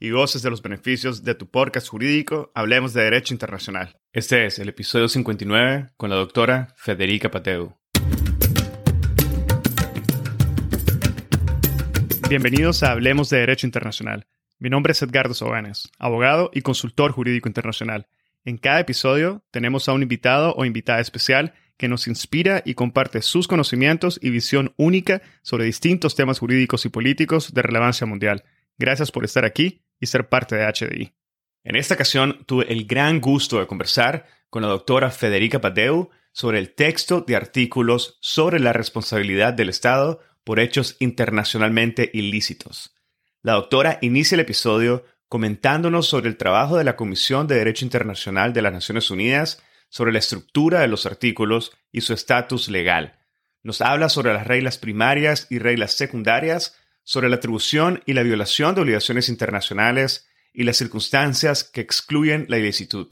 y goces de los beneficios de tu podcast jurídico Hablemos de Derecho Internacional. Este es el episodio 59 con la doctora Federica Pateu. Bienvenidos a Hablemos de Derecho Internacional. Mi nombre es Edgardo Sobanes, abogado y consultor jurídico internacional. En cada episodio tenemos a un invitado o invitada especial que nos inspira y comparte sus conocimientos y visión única sobre distintos temas jurídicos y políticos de relevancia mundial. Gracias por estar aquí y ser parte de HDI. En esta ocasión tuve el gran gusto de conversar con la doctora Federica Padeu sobre el texto de artículos sobre la responsabilidad del Estado por hechos internacionalmente ilícitos. La doctora inicia el episodio comentándonos sobre el trabajo de la Comisión de Derecho Internacional de las Naciones Unidas sobre la estructura de los artículos y su estatus legal. Nos habla sobre las reglas primarias y reglas secundarias sobre la atribución y la violación de obligaciones internacionales y las circunstancias que excluyen la ilicitud.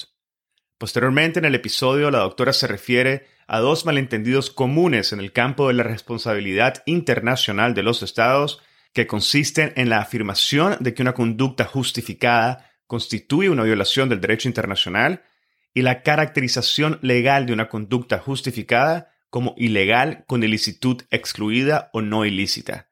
Posteriormente en el episodio la doctora se refiere a dos malentendidos comunes en el campo de la responsabilidad internacional de los estados que consisten en la afirmación de que una conducta justificada constituye una violación del derecho internacional y la caracterización legal de una conducta justificada como ilegal con ilicitud excluida o no ilícita.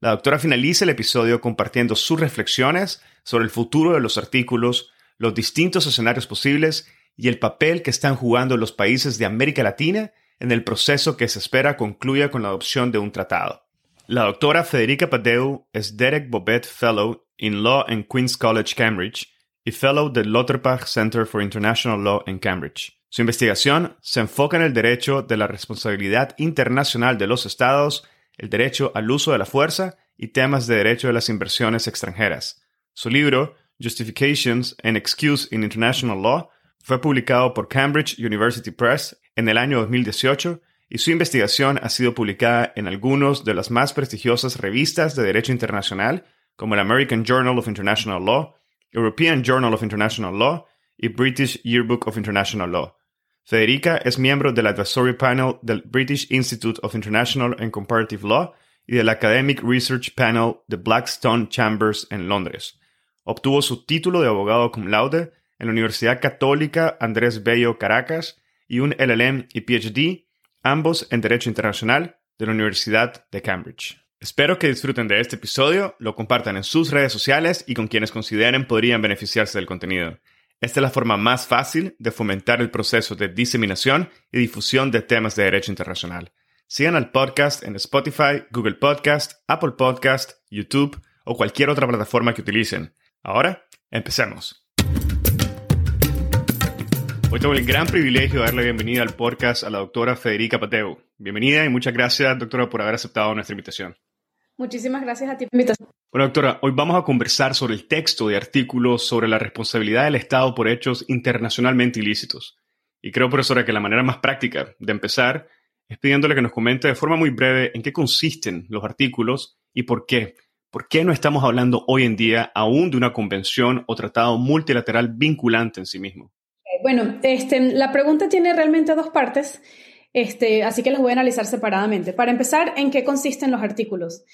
La doctora finaliza el episodio compartiendo sus reflexiones sobre el futuro de los artículos, los distintos escenarios posibles y el papel que están jugando los países de América Latina en el proceso que se espera concluya con la adopción de un tratado. La doctora Federica Padeu es Derek Bobet Fellow in Law en Queen's College, Cambridge, y Fellow del Lauterbach Center for International Law en Cambridge. Su investigación se enfoca en el derecho de la responsabilidad internacional de los estados el derecho al uso de la fuerza y temas de derecho de las inversiones extranjeras. Su libro, Justifications and Excuse in International Law, fue publicado por Cambridge University Press en el año 2018 y su investigación ha sido publicada en algunas de las más prestigiosas revistas de derecho internacional, como el American Journal of International Law, European Journal of International Law y British Yearbook of International Law. Federica es miembro del Advisory Panel del British Institute of International and Comparative Law y del Academic Research Panel de Blackstone Chambers en Londres. Obtuvo su título de abogado cum laude en la Universidad Católica Andrés Bello Caracas y un LLM y PhD, ambos en Derecho Internacional de la Universidad de Cambridge. Espero que disfruten de este episodio, lo compartan en sus redes sociales y con quienes consideren podrían beneficiarse del contenido. Esta es la forma más fácil de fomentar el proceso de diseminación y difusión de temas de derecho internacional. Sigan al podcast en Spotify, Google Podcast, Apple Podcast, YouTube o cualquier otra plataforma que utilicen. Ahora, empecemos. Hoy tengo el gran privilegio de darle bienvenida al podcast a la doctora Federica Pateu. Bienvenida y muchas gracias, doctora, por haber aceptado nuestra invitación. Muchísimas gracias a ti por la invitación. Bueno, doctora, hoy vamos a conversar sobre el texto de artículos sobre la responsabilidad del Estado por hechos internacionalmente ilícitos. Y creo, profesora, que la manera más práctica de empezar es pidiéndole que nos comente de forma muy breve en qué consisten los artículos y por qué. ¿Por qué no estamos hablando hoy en día aún de una convención o tratado multilateral vinculante en sí mismo? Bueno, este, la pregunta tiene realmente dos partes. Este, así que las voy a analizar separadamente. Para empezar, ¿en qué consisten los artículos?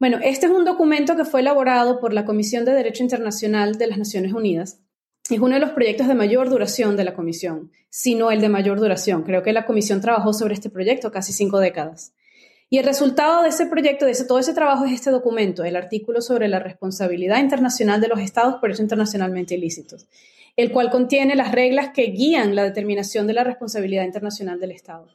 Bueno, este es un documento que fue elaborado por la Comisión de Derecho Internacional de las Naciones Unidas. Es uno de los proyectos de mayor duración de la Comisión, si no el de mayor duración. Creo que la Comisión trabajó sobre este proyecto casi cinco décadas. Y el resultado de ese proyecto, de todo ese trabajo es este documento, el artículo sobre la responsabilidad internacional de los estados por hechos internacionalmente ilícitos. el cual contiene las reglas que guían la determinación de la responsabilidad internacional del Estado.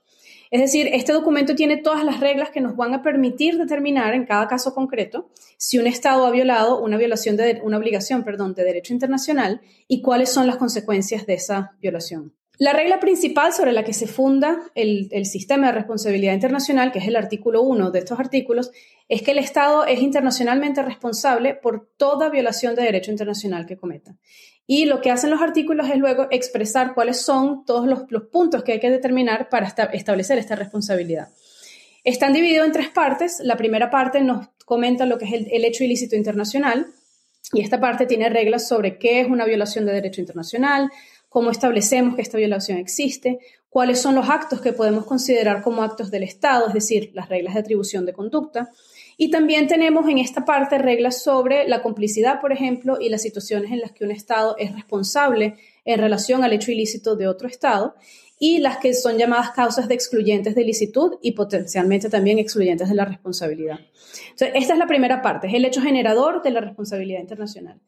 Es decir, este documento tiene todas las reglas que nos van a permitir determinar en cada caso concreto si un Estado ha violado una obligación, perdón, de derecho internacional y cuáles son las consecuencias de esa violación. La regla principal sobre la que se funda el, el, sistema de responsabilidad internacional, que es el artículo 1 de estos artículos, es que el Estado es internacionalmente responsable por toda violación de derecho internacional que cometa. Y lo que hacen los artículos es luego expresar cuáles son todos los, puntos que hay que determinar para establecer esta responsabilidad. Están divididos en tres partes. La primera parte nos comenta lo que es el, hecho ilícito internacional y esta parte tiene reglas sobre qué es una violación de derecho internacional, cómo establecemos que esta violación existe, cuáles son los actos que podemos considerar como actos del Estado, es decir, las reglas de atribución de conducta, y también tenemos en esta parte reglas sobre la complicidad, por ejemplo, y las situaciones en las que un Estado es responsable en relación al hecho ilícito de otro Estado y las que son llamadas causas de excluyentes de licitud y potencialmente también excluyentes de la responsabilidad. Entonces, esta es la primera parte, es el hecho generador de la responsabilidad internacional.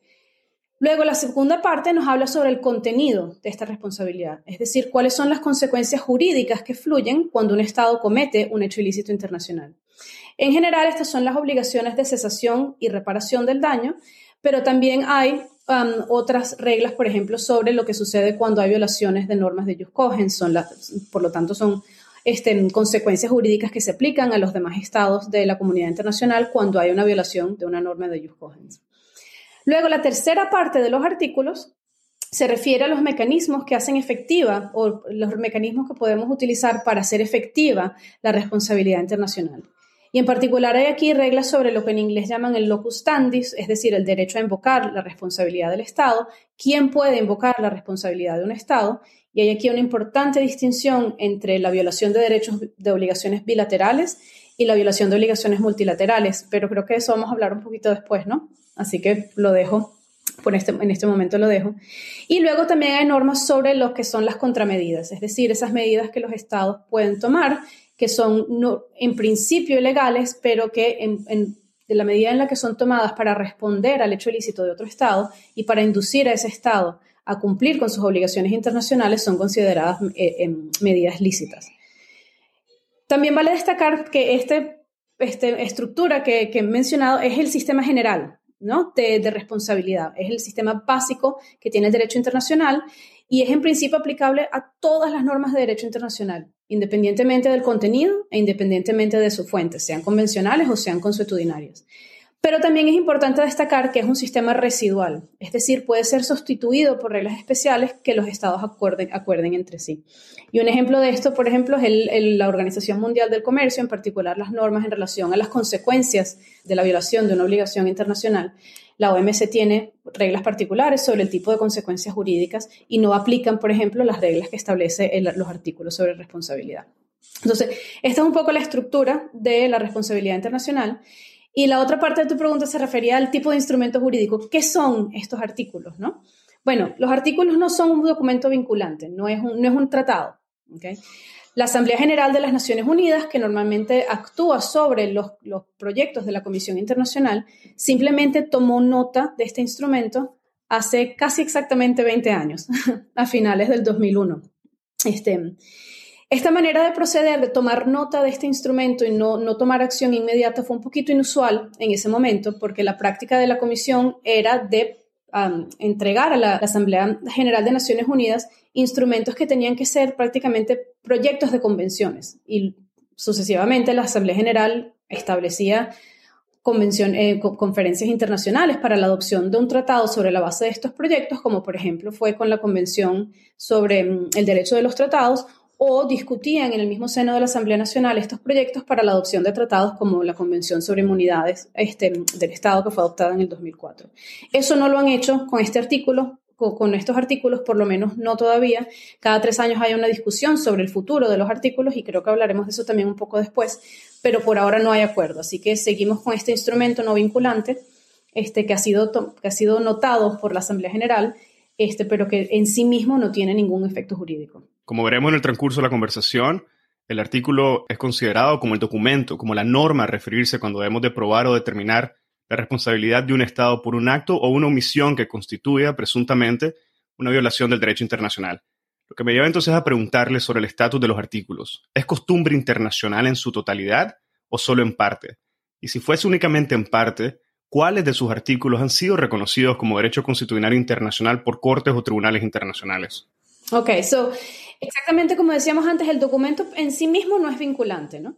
Luego, la segunda parte nos habla sobre el contenido de esta responsabilidad, es decir, cuáles son las consecuencias jurídicas que fluyen cuando un Estado comete un hecho ilícito internacional. En general, estas son las obligaciones de cesación y reparación del daño, pero también hay um, otras reglas, por ejemplo, sobre lo que sucede cuando hay violaciones de normas de Jus Son por lo tanto, son este, consecuencias jurídicas que se aplican a los demás estados de la comunidad internacional cuando hay una violación de una norma de Jus Luego, la tercera parte de los artículos se refiere a los mecanismos que hacen efectiva o los mecanismos que podemos utilizar para hacer efectiva la responsabilidad internacional. Y en particular hay aquí reglas sobre lo que en inglés llaman el locus standi, es decir, el derecho a invocar la responsabilidad del Estado, quién puede invocar la responsabilidad de un Estado. Y hay aquí una importante distinción entre la violación de derechos de obligaciones bilaterales y la violación de obligaciones multilaterales, pero creo que eso vamos a hablar un poquito después, ¿no? Así que lo dejo, por este, en este momento lo dejo. Y luego también hay normas sobre lo que son las contramedidas, es decir, esas medidas que los estados pueden tomar que son no, en principio ilegales, pero que en, la medida en la que son tomadas para responder al hecho ilícito de otro Estado y para inducir a ese Estado a cumplir con sus obligaciones internacionales, son consideradas eh, medidas lícitas. También vale destacar que esta este estructura que, que, he mencionado es el sistema general ¿no? de, de responsabilidad, es el sistema básico que tiene el derecho internacional y es en principio aplicable a todas las normas de derecho internacional, independientemente del contenido e independientemente de su fuente, sean convencionales o sean consuetudinarias. Pero también es importante destacar que es un sistema residual, es decir, puede ser sustituido por reglas especiales que los estados acuerden, entre sí. Y un ejemplo de esto, por ejemplo, es la Organización Mundial del Comercio, en particular las normas en relación a las consecuencias de la violación de una obligación internacional. La OMC tiene reglas particulares sobre el tipo de consecuencias jurídicas y no aplican, por ejemplo, las reglas que establece los artículos sobre responsabilidad. Entonces, esta es un poco la estructura de la responsabilidad internacional. Y la otra parte de tu pregunta se refería al tipo de instrumento jurídico. ¿Qué son estos artículos? ¿no? Bueno, los artículos no son un documento vinculante, no es un, no es un tratado. ¿okay? La Asamblea General de las Naciones Unidas, que normalmente actúa sobre los, proyectos de la Comisión Internacional, simplemente tomó nota de este instrumento hace casi exactamente 20 años, a finales del 2001. Este, esta manera de proceder, de tomar nota de este instrumento y no, no, tomar acción inmediata fue un poquito inusual en ese momento porque la práctica de la Comisión era de entregar a la, Asamblea General de Naciones Unidas instrumentos que tenían que ser prácticamente proyectos de convenciones. Y sucesivamente la Asamblea General establecía eh, conferencias internacionales para la adopción de un tratado sobre la base de estos proyectos, como por ejemplo fue con la Convención sobre mm, el Derecho de los Tratados o discutían en el mismo seno de la Asamblea Nacional estos proyectos para la adopción de tratados como la Convención sobre Inmunidades este, del Estado que fue adoptada en el 2004. Eso no lo han hecho con este artículo, con, estos artículos, por lo menos no todavía. Cada tres años hay una discusión sobre el futuro de los artículos y creo que hablaremos de eso también un poco después, pero por ahora no hay acuerdo. Así que seguimos con este instrumento no vinculante este, que, ha sido que ha sido notado por la Asamblea General, este, pero que en sí mismo no tiene ningún efecto jurídico. Como veremos en el transcurso de la conversación, el artículo es considerado como el documento, como la norma a referirse cuando debemos de probar o determinar la responsabilidad de un Estado por un acto o una omisión que constituya presuntamente una violación del derecho internacional. Lo que me lleva entonces a preguntarle sobre el estatus de los artículos. ¿Es costumbre internacional en su totalidad o solo en parte? Y si fuese únicamente en parte, ¿cuáles de sus artículos han sido reconocidos como derecho constitucional internacional por cortes o tribunales internacionales? Ok, so exactamente como decíamos antes, el documento en sí mismo no es vinculante, ¿no?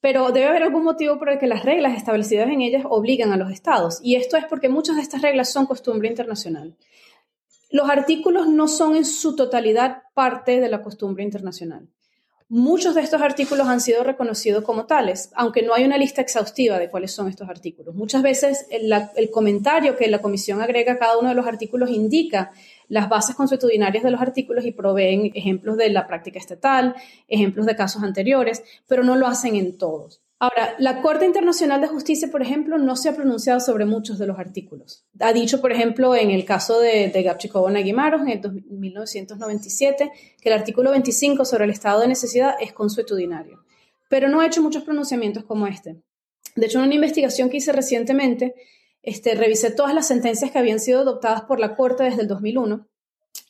Pero debe haber algún motivo por el que las reglas establecidas en ellas obligan a los estados. Y esto es porque muchas de estas reglas son costumbre internacional. Los artículos no son en su totalidad parte de la costumbre internacional. Muchos de estos artículos han sido reconocidos como tales, aunque no hay una lista exhaustiva de cuáles son estos artículos. Muchas veces el, el, comentario que la comisión agrega a cada uno de los artículos indica las bases consuetudinarias de los artículos y proveen ejemplos de la práctica estatal, ejemplos de casos anteriores, pero no lo hacen en todos. Ahora, la Corte Internacional de Justicia, por ejemplo, no se ha pronunciado sobre muchos de los artículos. Ha dicho, por ejemplo, en el caso de, de Gapchikova Naguimaros, en el 1997, que el artículo 25 sobre el estado de necesidad es consuetudinario, pero no ha hecho muchos pronunciamientos como este. De hecho, en una investigación que hice recientemente, este, revisé todas las sentencias que habían sido adoptadas por la Corte desde el 2001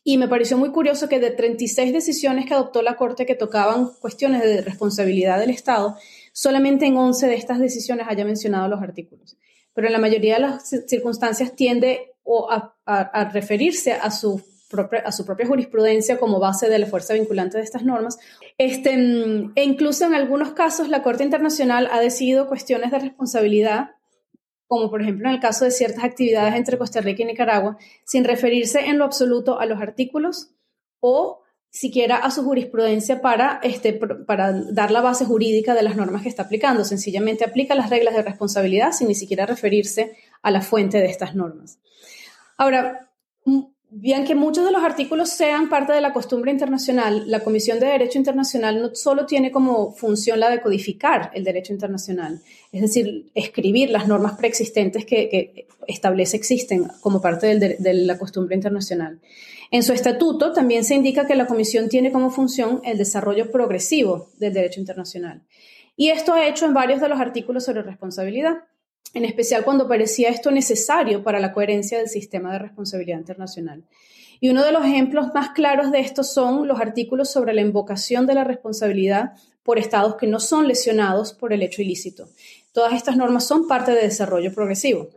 y me pareció muy curioso que de 36 decisiones que adoptó la Corte que tocaban cuestiones de responsabilidad del Estado, solamente en 11 de estas decisiones haya mencionado los artículos. Pero en la mayoría de las circunstancias tiende a, referirse a su, a su propia jurisprudencia como base de la fuerza vinculante de estas normas. Este, e incluso en algunos casos la Corte Internacional ha decidido cuestiones de responsabilidad como por ejemplo en el caso de ciertas actividades entre Costa Rica y Nicaragua, sin referirse en lo absoluto a los artículos o siquiera a su jurisprudencia para, este, para dar la base jurídica de las normas que está aplicando. Sencillamente aplica las reglas de responsabilidad sin ni siquiera referirse a la fuente de estas normas. Ahora, bien que muchos de los artículos sean parte de la costumbre internacional, la Comisión de Derecho Internacional no solo tiene como función la de codificar el derecho internacional, es decir, escribir las normas preexistentes que, establece existen como parte de la costumbre internacional, en su estatuto también se indica que la Comisión tiene como función el desarrollo progresivo del derecho internacional. Y esto ha hecho en varios de los artículos sobre responsabilidad, en especial cuando parecía esto necesario para la coherencia del sistema de responsabilidad internacional. Y uno de los ejemplos más claros de esto son los artículos sobre la invocación de la responsabilidad por estados que no son lesionados por el hecho ilícito. Todas estas normas son parte de desarrollo progresivo.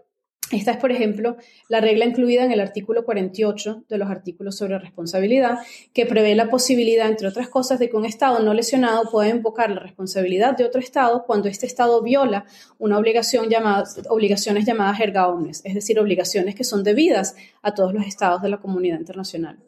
Esta es, por ejemplo, la regla incluida en el artículo 48 de los artículos sobre responsabilidad, que prevé la posibilidad, entre otras cosas, de que un Estado no lesionado pueda invocar la responsabilidad de otro Estado cuando este Estado viola una obligación llamada, obligaciones llamadas erga omnes, es decir, obligaciones que son debidas a todos los Estados de la comunidad internacional.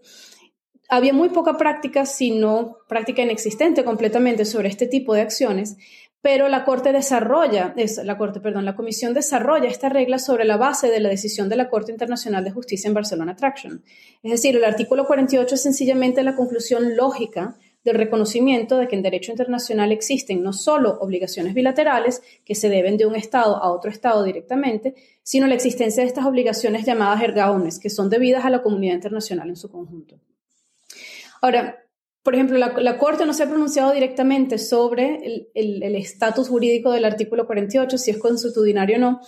Había muy poca práctica, si no práctica inexistente completamente sobre este tipo de acciones, pero la Corte desarrolla, es, la Corte, perdón, la Comisión desarrolla esta regla sobre la base de la decisión de la Corte Internacional de Justicia en Barcelona Traction. Es decir, el artículo 48 es sencillamente la conclusión lógica del reconocimiento de que en derecho internacional existen no solo obligaciones bilaterales que se deben de un Estado a otro Estado directamente, sino la existencia de estas obligaciones llamadas ergaones, que son debidas a la comunidad internacional en su conjunto. Ahora, por ejemplo, la, Corte no se ha pronunciado directamente sobre el estatus jurídico del artículo 48, si es consuetudinario o no,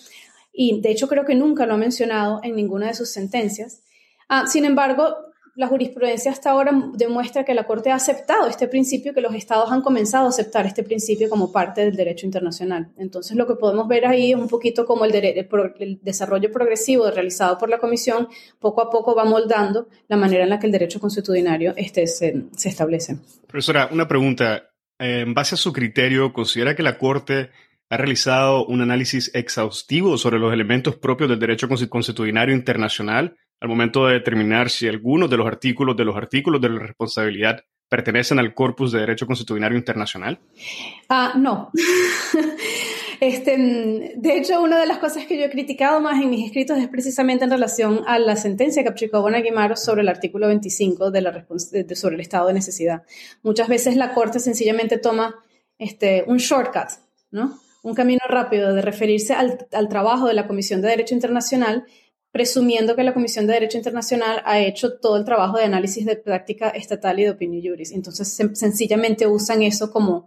y de hecho creo que nunca lo ha mencionado en ninguna de sus sentencias. Ah, sin embargo, la jurisprudencia hasta ahora demuestra que la Corte ha aceptado este principio, que los estados han comenzado a aceptar este principio como parte del derecho internacional. Entonces, lo que podemos ver ahí es un poquito como el, desarrollo progresivo realizado por la Comisión poco a poco va moldando la manera en la que el derecho consuetudinario este, se, se establece. Profesora, una pregunta. En base a su criterio, ¿considera que la Corte ha realizado un análisis exhaustivo sobre los elementos propios del derecho consuetudinario internacional al momento de determinar si algunos de los artículos de los artículos de la responsabilidad pertenecen al corpus de derecho constitucionario internacional? Ah, no. este, de hecho, una de las cosas que yo he criticado más en mis escritos es precisamente en relación a la sentencia que aplicó Bonaguimaro sobre el artículo 25 de la sobre el estado de necesidad. Muchas veces la Corte sencillamente toma este, un shortcut, ¿no? Un camino rápido de referirse al, al trabajo de la Comisión de Derecho Internacional presumiendo que la Comisión de Derecho Internacional ha hecho todo el trabajo de análisis de práctica estatal y de opinión juris. Entonces, sencillamente usan eso como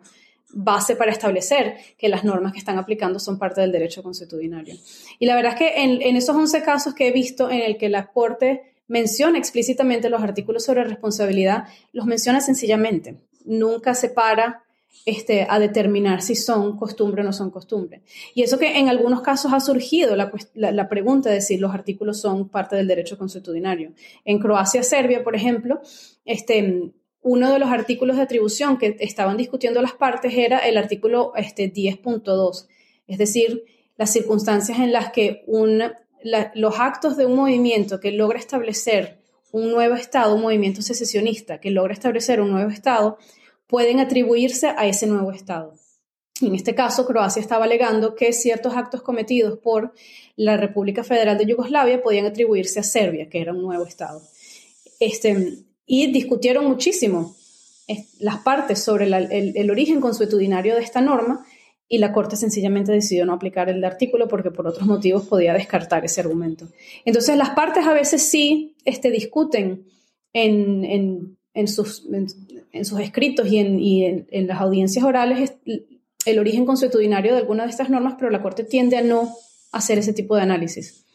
base para establecer que las normas que están aplicando son parte del derecho consuetudinario. Y la verdad es que en, esos 11 casos que he visto en el que la Corte menciona explícitamente los artículos sobre responsabilidad, los menciona sencillamente. Nunca se para este, a determinar si son costumbre o no son costumbre. Y eso que en algunos casos ha surgido la, la, pregunta de si los artículos son parte del derecho consuetudinario. En Croacia, Serbia, por ejemplo, este, uno de los artículos de atribución que estaban discutiendo las partes era el artículo este, 10.2, es decir, las circunstancias en las que un, los actos de un movimiento que logra establecer un nuevo Estado, un movimiento secesionista que logra establecer un nuevo Estado, pueden atribuirse a ese nuevo Estado. En este caso, Croacia estaba alegando que ciertos actos cometidos por la República Federal de Yugoslavia podían atribuirse a Serbia, que era un nuevo Estado. Este, y discutieron muchísimo las partes sobre el, origen consuetudinario de esta norma y la Corte sencillamente decidió no aplicar el artículo porque por otros motivos podía descartar ese argumento. Entonces, las partes a veces sí este, discuten en, en sus, en, sus escritos y, en, en, las audiencias orales el origen consuetudinario de alguna de estas normas, pero la Corte tiende a no hacer ese tipo de análisis.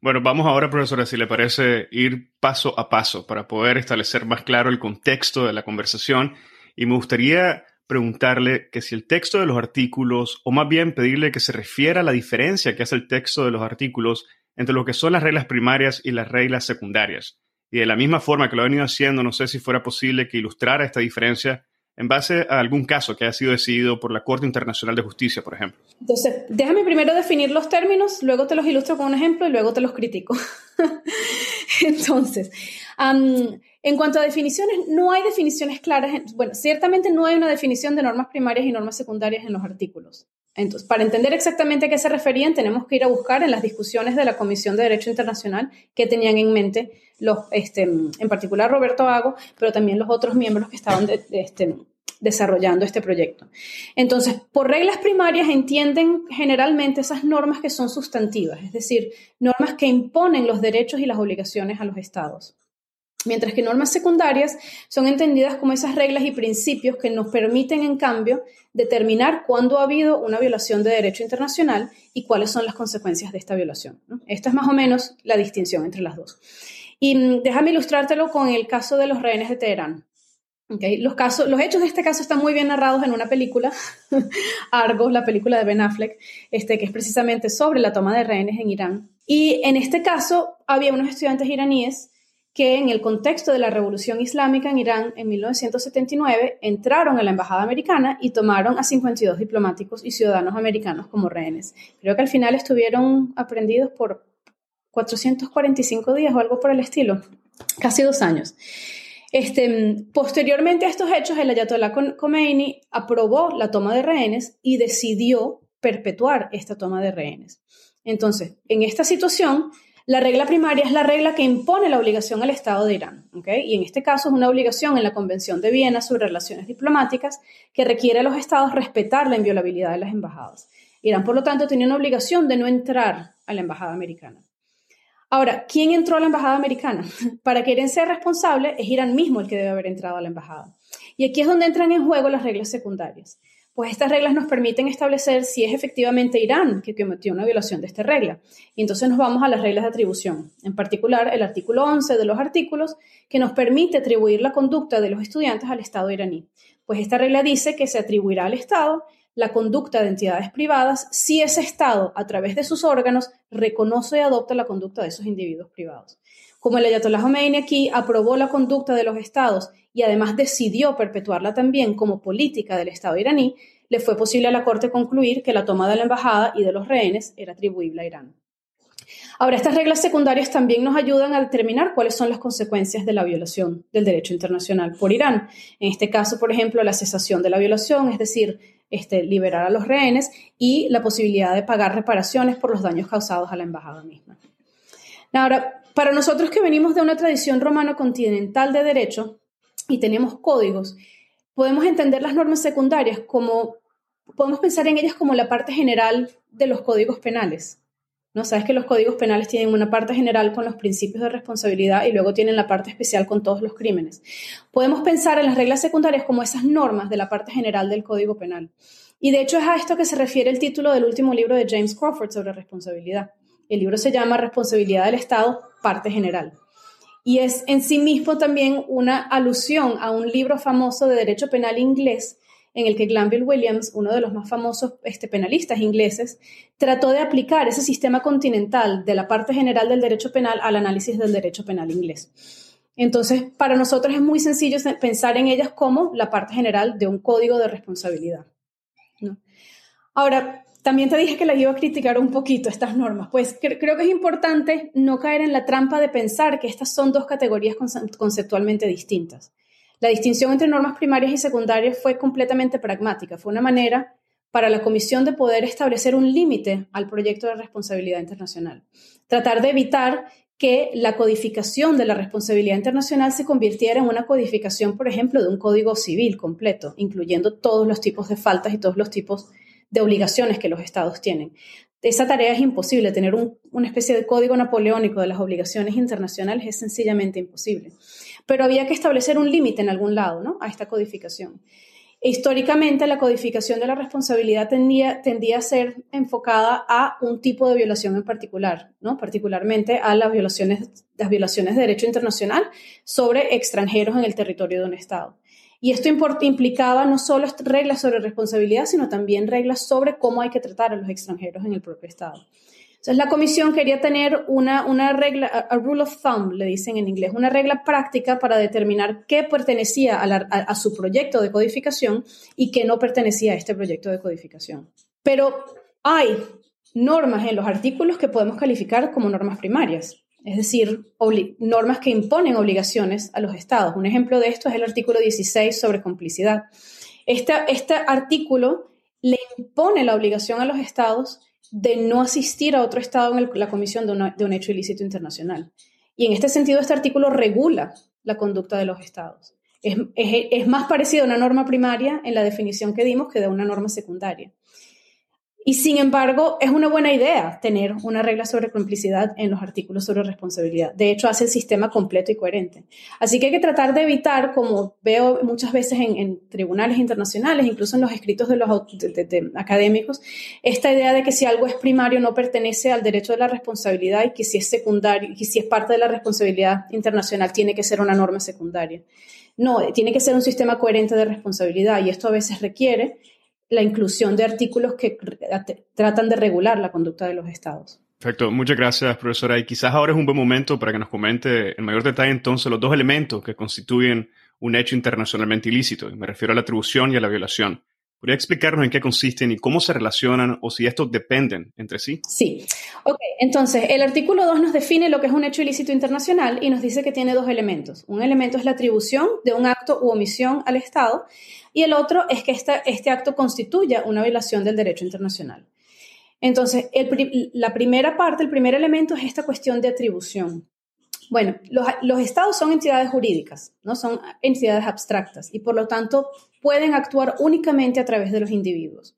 Bueno, vamos ahora, profesora, si le parece ir paso a paso para poder establecer más claro el contexto de la conversación. Y me gustaría preguntarle que si el texto de los artículos, o más bien pedirle que se refiera a la diferencia que hace el texto de los artículos entre lo que son las reglas primarias y las reglas secundarias. Y de la misma forma que lo ha venido haciendo, no sé si fuera posible que ilustrara esta diferencia en base a algún caso que haya sido decidido por la Corte Internacional de Justicia, por ejemplo. Entonces, déjame primero definir los términos, luego te los ilustro con un ejemplo y luego te los critico. Entonces, en cuanto a definiciones, no hay definiciones claras. bueno, ciertamente no hay una definición de normas primarias y normas secundarias en los artículos. Entonces, para entender exactamente a qué se referían, tenemos que ir a buscar en las discusiones de la Comisión de Derecho Internacional que tenían en mente los, este, en particular Roberto Hago, pero también los otros miembros que estaban este, desarrollando este proyecto. Entonces, por reglas primarias entienden generalmente esas normas que son sustantivas, es decir, normas que imponen los derechos y las obligaciones a los estados mientras que normas secundarias son entendidas como esas reglas y principios que nos permiten, en cambio, determinar cuándo ha habido una violación de derecho internacional y cuáles son las consecuencias de esta violación. Esta es más o menos la distinción entre las dos. Y mm, déjame ilustrártelo con el caso de los rehenes de Teherán. Los, casos, los hechos de este caso están muy bien narrados en una película, Argos, la película de Ben Affleck, este, que es precisamente sobre la toma de rehenes en Irán. Y en este caso había unos estudiantes iraníes que en el contexto de la revolución islámica en Irán en 1979 entraron a la embajada americana y tomaron a 52 diplomáticos y ciudadanos americanos como rehenes. Creo que al final estuvieron aprendidos por 445 días o algo por el estilo, casi dos años. Este, posteriormente a estos hechos, el Ayatollah Khomeini aprobó la toma de rehenes y decidió perpetuar esta toma de rehenes. Entonces, en esta situación, la regla primaria es la regla que impone la obligación al Estado de Irán, y en este caso es una obligación en la Convención de Viena sobre relaciones diplomáticas que requiere a los Estados respetar la inviolabilidad de las embajadas. Irán, por lo tanto, tenía una obligación de no entrar a la embajada americana. Ahora, ¿quién entró a la embajada americana? Para querer ser responsable, es Irán mismo el que debe haber entrado a la embajada. Y aquí es donde entran en juego las reglas secundarias pues estas reglas nos permiten establecer si es efectivamente Irán que cometió una violación de esta regla. Y entonces nos vamos a las reglas de atribución, en particular el artículo 11 de los artículos que nos permite atribuir la conducta de los estudiantes al Estado iraní. Pues esta regla dice que se atribuirá al Estado la conducta de entidades privadas si ese Estado, a través de sus órganos, reconoce y adopta la conducta de esos individuos privados. Como el Ayatollah Khomeini aquí aprobó la conducta de los Estados y además decidió perpetuarla también como política del Estado iraní, le fue posible a la Corte concluir que la toma de la embajada y de los rehenes era atribuible a Irán. Ahora, estas reglas secundarias también nos ayudan a determinar cuáles son las consecuencias de la violación del derecho internacional por Irán. En este caso, por ejemplo, la cesación de la violación, es decir, este, liberar a los rehenes y la posibilidad de pagar reparaciones por los daños causados a la embajada misma. Ahora, para nosotros que venimos de una tradición romano-continental de derecho, y tenemos códigos, podemos entender las normas secundarias como, podemos pensar en ellas como la parte general de los códigos penales. ¿No? Sabes que los códigos penales tienen una parte general con los principios de responsabilidad y luego tienen la parte especial con todos los crímenes. Podemos pensar en las reglas secundarias como esas normas de la parte general del código penal. Y de hecho es a esto que se refiere el título del último libro de James Crawford sobre responsabilidad. El libro se llama Responsabilidad del Estado, parte general. y es en sí mismo también una alusión a un libro famoso de derecho penal inglés en el que Glanville Williams, uno de los más famosos este, penalistas ingleses, trató de aplicar ese sistema continental de la parte general del derecho penal al análisis del derecho penal inglés. Entonces, para nosotros es muy sencillo pensar en ellas como la parte general de un código de responsabilidad. Ahora, también te dije que la iba a criticar un poquito estas normas, pues creo que es importante no caer en la trampa de pensar que estas son dos categorías conceptualmente distintas. La distinción entre normas primarias y secundarias fue completamente pragmática, fue una manera para la Comisión de poder establecer un límite al proyecto de responsabilidad internacional. Tratar de evitar que la codificación de la responsabilidad internacional se convirtiera en una codificación, por ejemplo, de un código civil completo, incluyendo todos los tipos de faltas y todos los tipos de obligaciones que los estados tienen. Esa tarea es imposible, tener una especie de código napoleónico de las obligaciones internacionales es sencillamente imposible. Pero había que establecer un límite en algún lado ¿no? a esta codificación. Históricamente, la codificación de la responsabilidad tendía, tendía, a ser enfocada a un tipo de violación en particular, ¿no? particularmente a las violaciones, las violaciones de derecho internacional sobre extranjeros en el territorio de un Estado. Y esto implicaba no solo reglas sobre responsabilidad, sino también reglas sobre cómo hay que tratar a los extranjeros en el propio Estado. Entonces, la comisión quería tener una, una regla, a, rule of thumb, le dicen en inglés, una regla práctica para determinar qué pertenecía a, a, su proyecto de codificación y qué no pertenecía a este proyecto de codificación. Pero hay normas en los artículos que podemos calificar como normas primarias es decir, normas que imponen obligaciones a los estados. Un ejemplo de esto es el artículo 16 sobre complicidad. Este, este artículo le impone la obligación a los estados de no asistir a otro estado en la comisión de, un hecho ilícito internacional. Y en este sentido, este artículo regula la conducta de los estados. Es, es más parecido a una norma primaria en la definición que dimos que de una norma secundaria. Y sin embargo, es una buena idea tener una regla sobre complicidad en los artículos sobre responsabilidad. De hecho, hace el sistema completo y coherente. Así que hay que tratar de evitar, como veo muchas veces en, tribunales internacionales, incluso en los escritos de los académicos, esta idea de que si algo es primario no pertenece al derecho de la responsabilidad y que si es secundario y si es parte de la responsabilidad internacional tiene que ser una norma secundaria. No, tiene que ser un sistema coherente de responsabilidad y esto a veces requiere la inclusión de artículos que tratan de regular la conducta de los estados. Perfecto, muchas gracias, profesora. Y quizás ahora es un buen momento para que nos comente en mayor detalle entonces los dos elementos que constituyen un hecho internacionalmente ilícito. Me refiero a la atribución y a la violación. ¿Podría explicarnos en qué consisten y cómo se relacionan o si estos dependen entre sí? Sí. Ok, entonces el artículo 2 nos define lo que es un hecho ilícito internacional y nos dice que tiene dos elementos. Un elemento es la atribución de un acto u omisión al Estado y el otro es que este acto constituya una violación del derecho internacional. Entonces, la primera parte, el primer elemento es esta cuestión de atribución. Bueno, los, estados son entidades jurídicas, no son entidades abstractas y por lo tanto pueden actuar únicamente a través de los individuos.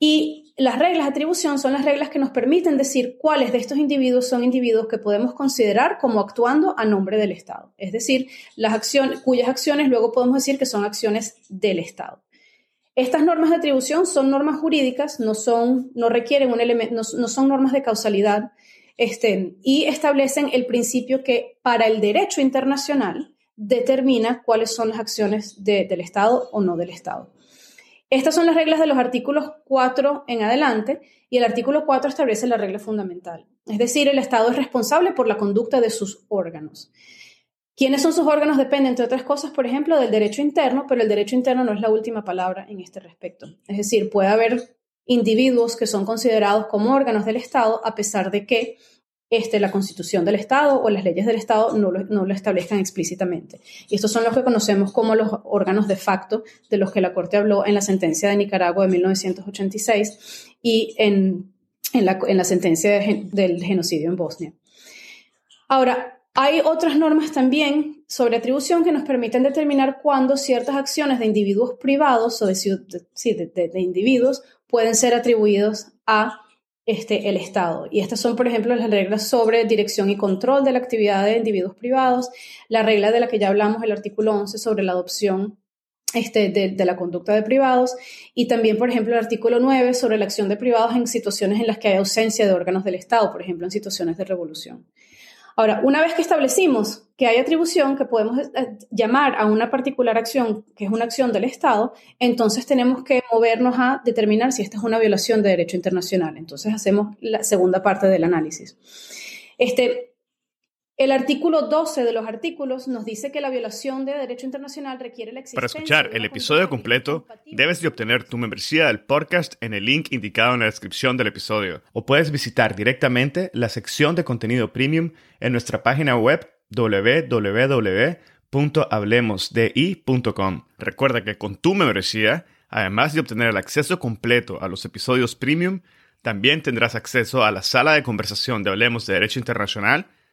Y las reglas de atribución son las reglas que nos permiten decir cuáles de estos individuos son individuos que podemos considerar como actuando a nombre del Estado, es decir, las acciones, cuyas acciones luego podemos decir que son acciones del Estado. Estas normas de atribución son normas jurídicas, no, son, no requieren un elemento, no son normas de causalidad, y establecen el principio que para el derecho internacional determina cuáles son las acciones del Estado o no del Estado. Estas son las reglas de los artículos 4 en adelante y el artículo 4 establece la regla fundamental. Es decir, el Estado es responsable por la conducta de sus órganos. ¿Quiénes son sus órganos? Depende, entre otras cosas, por ejemplo, del derecho interno, pero el derecho interno no es la última palabra en este respecto. Es decir, puede haber individuos que son considerados como órganos del Estado, a pesar de que este, la constitución del Estado o las leyes del Estado no lo, no lo, establezcan explícitamente. Y estos son los que conocemos como los órganos de facto de los que la Corte habló en la sentencia de Nicaragua de 1986 y en, en, la, en la, sentencia del genocidio en Bosnia. Ahora, hay otras normas también sobre atribución que nos permiten determinar cuándo ciertas acciones de individuos privados o de, de, de individuos pueden ser atribuidos a este, el Estado. Y estas son, por ejemplo, las reglas sobre dirección y control de la actividad de individuos privados, la regla de la que ya hablamos, el artículo 11 sobre la adopción este, de, de, la conducta de privados y también, por ejemplo, el artículo 9 sobre la acción de privados en situaciones en las que hay ausencia de órganos del Estado, por ejemplo, en situaciones de revolución. Ahora, una vez que establecimos que hay atribución, que podemos eh, llamar a una particular acción, que es una acción del Estado, entonces tenemos que movernos a determinar si esta es una violación de derecho internacional. Entonces hacemos la segunda parte del análisis. Este, el artículo 12 de los artículos nos dice que la violación de derecho internacional requiere la existencia... Para escuchar el episodio completo, debes de obtener tu membresía del podcast en el link indicado en la descripción del episodio. O puedes visitar directamente la sección de contenido premium en nuestra página web www.hablemosdi.com. Recuerda que con tu membresía, además de obtener el acceso completo a los episodios premium, también tendrás acceso a la sala de conversación de Hablemos de Derecho Internacional,